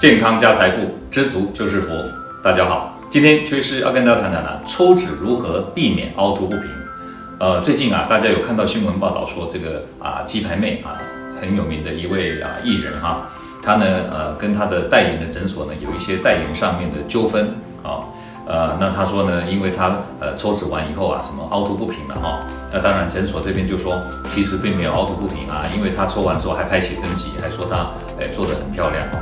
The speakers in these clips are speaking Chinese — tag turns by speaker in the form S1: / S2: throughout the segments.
S1: 健康加财富，知足就是福。大家好，今天崔师要跟大家谈谈呢，抽脂如何避免凹凸不平。呃，最近啊，大家有看到新闻报道说，这个啊鸡排妹啊很有名的一位啊艺人哈，他呢呃跟他的代言的诊所呢有一些代言上面的纠纷啊。呃，那他说呢，因为他呃抽脂完以后啊，什么凹凸不平了哈。那当然诊所这边就说，其实并没有凹凸不平啊，因为他抽完之后还拍写真集，还说他哎做得很漂亮哦。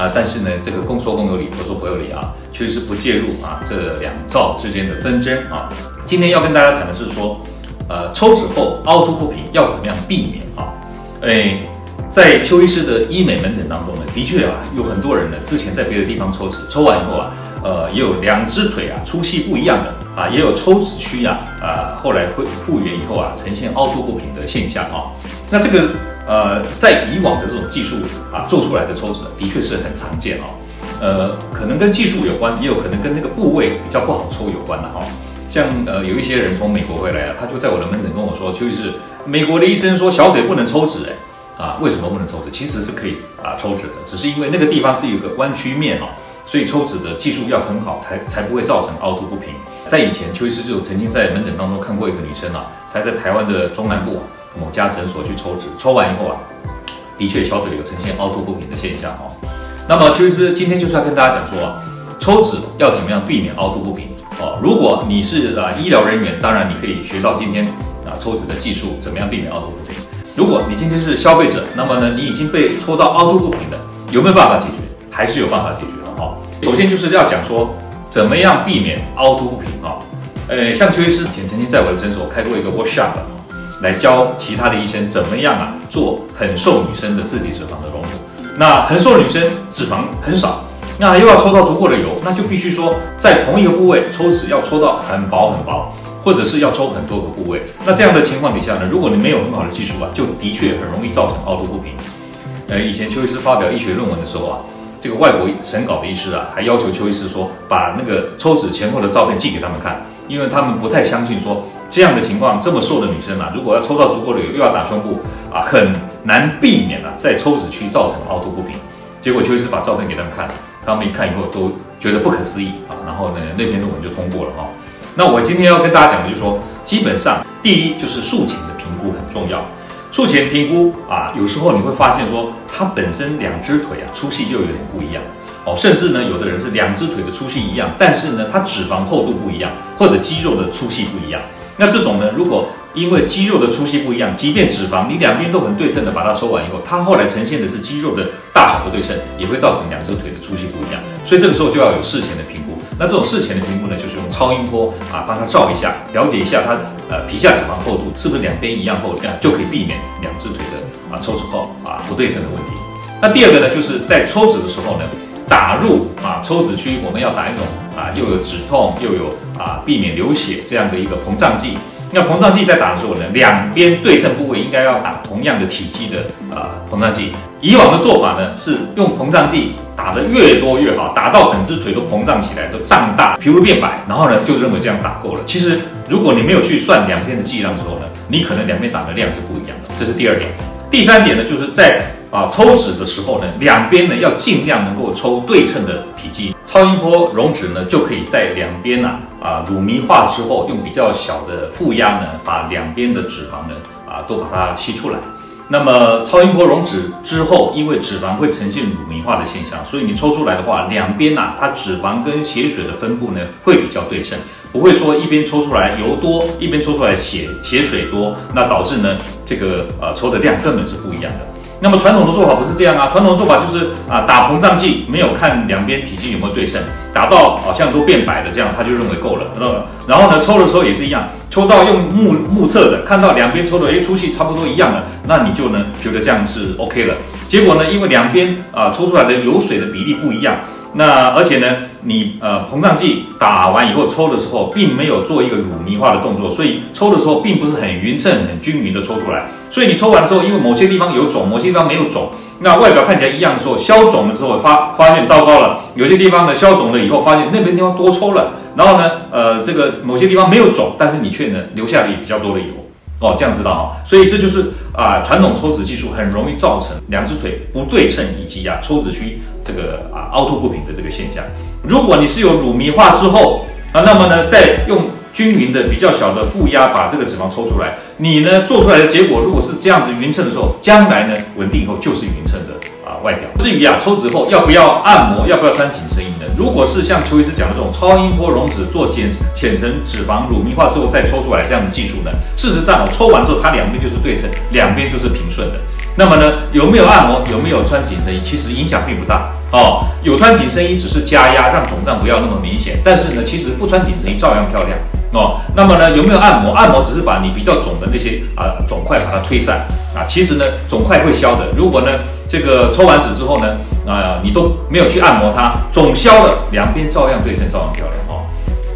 S1: 啊，但是呢，这个公说公有理，婆说婆有理啊，确实不介入啊这两造之间的纷争啊。今天要跟大家谈的是说，呃，抽脂后凹凸不平要怎么样避免啊？哎，在邱医师的医美门诊当中呢，的确啊，有很多人呢之前在别的地方抽脂，抽完以后啊。呃，也有两只腿啊粗细不一样的啊，也有抽脂区啊啊，后来恢复原以后啊，呈现凹凸不平的现象啊。那这个呃，在以往的这种技术啊做出来的抽脂，的确是很常见哦。呃，可能跟技术有关，也有可能跟那个部位比较不好抽有关的哈。像呃，有一些人从美国回来啊，他就在我的门诊跟我说，邱医师，美国的医生说小腿不能抽脂哎啊，为什么不能抽脂？其实是可以啊抽脂的，只是因为那个地方是有个弯曲面哦。所以抽脂的技术要很好，才才不会造成凹凸不平。在以前，邱医师就曾经在门诊当中看过一个女生啊，她在台湾的中南部啊某家诊所去抽脂，抽完以后啊，的确小腿有呈现凹凸不平的现象哦。那么邱医师今天就是要跟大家讲说啊，抽脂要怎么样避免凹凸不平哦。如果你是啊医疗人员，当然你可以学到今天啊抽脂的技术，怎么样避免凹凸不平。如果你今天是消费者，那么呢，你已经被抽到凹凸不平的，有没有办法解决？还是有办法解决的哈。首先就是要讲说，怎么样避免凹凸不平啊？呃，像邱医师以前曾经在我的诊所开过一个 workshop，来教其他的医生怎么样啊做很瘦女生的自体脂肪的隆乳。那很瘦女生脂肪很少，那又要抽到足够的油，那就必须说在同一个部位抽脂要抽到很薄很薄，或者是要抽很多个部位。那这样的情况底下呢，如果你没有很好的技术啊，就的确很容易造成凹凸不平。呃，以前邱医师发表医学论文的时候啊。这个外国审稿的医师啊，还要求邱医师说，把那个抽脂前后的照片寄给他们看，因为他们不太相信说这样的情况，这么瘦的女生啊，如果要抽到足够的油，又要打胸部啊，很难避免啊，在抽脂区造成凹凸不平。结果邱医师把照片给他们看，他们一看以后都觉得不可思议啊，然后呢，那篇论文就通过了哈。那我今天要跟大家讲的就是说，基本上第一就是术前的评估很重要。术前评估啊，有时候你会发现说，它本身两只腿啊粗细就有点不一样哦，甚至呢，有的人是两只腿的粗细一样，但是呢，它脂肪厚度不一样，或者肌肉的粗细不一样。那这种呢，如果因为肌肉的粗细不一样，即便脂肪你两边都很对称的把它抽完以后，它后来呈现的是肌肉的大小不对称，也会造成两只腿的粗细不一样。所以这个时候就要有事前的评估。那这种事前的评估呢，就是用超音波啊，帮他照一下，了解一下他呃皮下脂肪厚度是不是两边一样厚，这样就可以避免两只腿的啊抽脂后啊不对称的问题。那第二个呢，就是在抽脂的时候呢，打入啊抽脂区，我们要打一种啊又有止痛又有啊避免流血这样的一个膨胀剂。那膨胀剂在打的时候呢，两边对称部位应该要打同样的体积的啊膨胀剂。以往的做法呢，是用膨胀剂打得越多越好，打到整只腿都膨胀起来，都胀大，皮肤变白，然后呢就认为这样打够了。其实如果你没有去算两边的剂量的时候呢，你可能两边打的量是不一样的。这是第二点。第三点呢，就是在啊抽脂的时候呢，两边呢要尽量能够抽对称的体积。超音波溶脂呢，就可以在两边呢啊乳糜化之后，用比较小的负压呢，把两边的脂肪呢啊都把它吸出来。那么超音波溶脂之后，因为脂肪会呈现乳糜化的现象，所以你抽出来的话，两边呐，它脂肪跟血水的分布呢会比较对称，不会说一边抽出来油多，一边抽出来血血水多，那导致呢这个呃抽的量根本是不一样的。那么传统的做法不是这样啊，传统的做法就是啊打膨胀剂，没有看两边体积有没有对称，打到好像都变白了这样，他就认为够了，知道吗？然后呢抽的时候也是一样，抽到用目目测的，看到两边抽的哎粗细差不多一样了，那你就呢觉得这样是 OK 了。结果呢，因为两边啊抽出来的油水的比例不一样。那而且呢，你呃膨胀剂打完以后抽的时候，并没有做一个乳糜化的动作，所以抽的时候并不是很匀称、很均匀的抽出来。所以你抽完之后，因为某些地方有肿，某些地方没有肿，那外表看起来一样的时候，消肿了之后发发现糟糕了，有些地方呢消肿了以后发现那边地方多抽了，然后呢呃这个某些地方没有肿，但是你却呢留下了比较多的油。哦，这样知道哈，所以这就是啊，传统抽脂技术很容易造成两只腿不对称，以及啊抽脂区这个啊凹凸不平的这个现象。如果你是有乳糜化之后啊，那么呢，再用均匀的比较小的负压把这个脂肪抽出来，你呢做出来的结果如果是这样子匀称的时候，将来呢稳定以后就是匀称的啊外表。至于啊抽脂后要不要按摩，要不要穿紧身衣呢？如果是像邱医师讲的这种超音波溶脂做浅浅层脂肪乳糜化之后再抽出来这样的技术呢，事实上哦抽完之后它两边就是对称，两边就是平顺的。那么呢，有没有按摩，有没有穿紧身衣，其实影响并不大哦。有穿紧身衣只是加压，让肿胀不要那么明显。但是呢，其实不穿紧身衣照样漂亮哦。那么呢，有没有按摩？按摩只是把你比较肿的那些啊肿块把它推散啊。其实呢，肿块会消的。如果呢，这个抽完脂之后呢，啊，你都没有去按摩它，肿消了，两边照样对称，照样漂亮哦。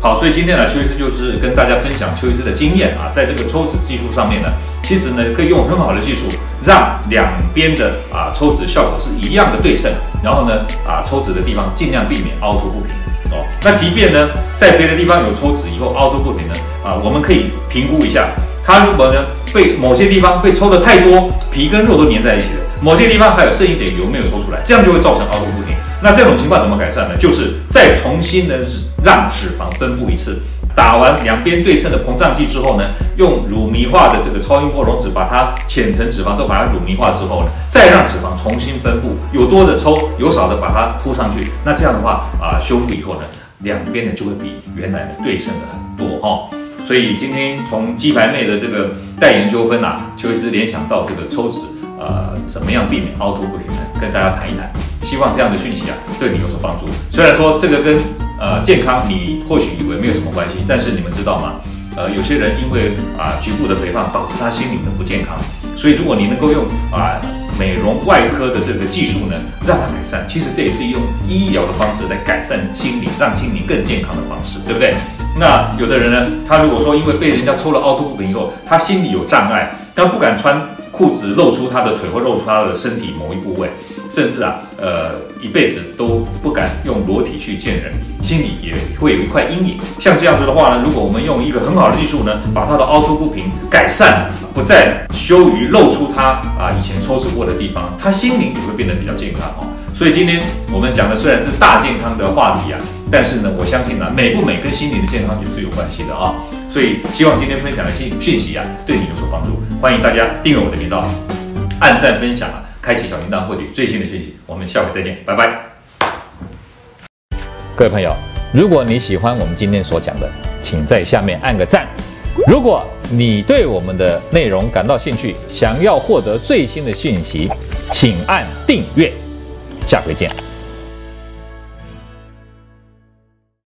S1: 好，所以今天呢，邱医师就是跟大家分享邱医师的经验啊，在这个抽脂技术上面呢，其实呢可以用很好的技术，让两边的啊抽脂效果是一样的对称，然后呢啊抽脂的地方尽量避免凹凸不平哦。那即便呢在别的地方有抽脂以后凹凸不平呢啊，我们可以评估一下，它如果呢被某些地方被抽的太多，皮跟肉都粘在一起了，某些地方还有剩一点油没有抽出来，这样就会造成凹凸不平。那这种情况怎么改善呢？就是再重新的让脂肪分布一次，打完两边对称的膨胀剂之后呢，用乳糜化的这个超音波溶脂把它浅层脂肪都把它乳糜化之后呢，再让脂肪重新分布，有多的抽，有少的把它铺上去。那这样的话啊，修复以后呢，两边呢就会比原来的对称的很多哈。所以今天从鸡排妹的这个代言纠纷啊，邱医师联想到这个抽脂，呃，怎么样避免凹凸不平呢？跟大家谈一谈。希望这样的讯息啊，对你有所帮助。虽然说这个跟呃健康，你或许以为没有什么关系，但是你们知道吗？呃，有些人因为啊局部的肥胖导致他心理的不健康，所以如果你能够用啊美容外科的这个技术呢，让他改善，其实这也是用医疗的方式来改善心理，让心理更健康的方式，对不对？那有的人呢，他如果说因为被人家抽了凹凸不平以后，他心里有障碍，他不敢穿裤子露出他的腿或露出他的身体某一部位。甚至啊，呃，一辈子都不敢用裸体去见人，心里也会有一块阴影。像这样子的话呢，如果我们用一个很好的技术呢，把它的凹凸不平改善，不再羞于露出它啊以前抽脂过的地方，他心灵也会变得比较健康哦。所以今天我们讲的虽然是大健康的话题啊，但是呢，我相信呢，美不美跟心灵的健康也是有关系的啊。所以希望今天分享的讯讯息啊，对你有所帮助。欢迎大家订阅我的频道，按赞分享。开启小铃铛，获取最新的讯息。我们下回再见，拜拜。各位朋友，如果你喜欢我们今天所讲的，请在下面按个赞。如果你对我们的内容感到兴趣，想要获得最新的讯息，请按订阅。下回见。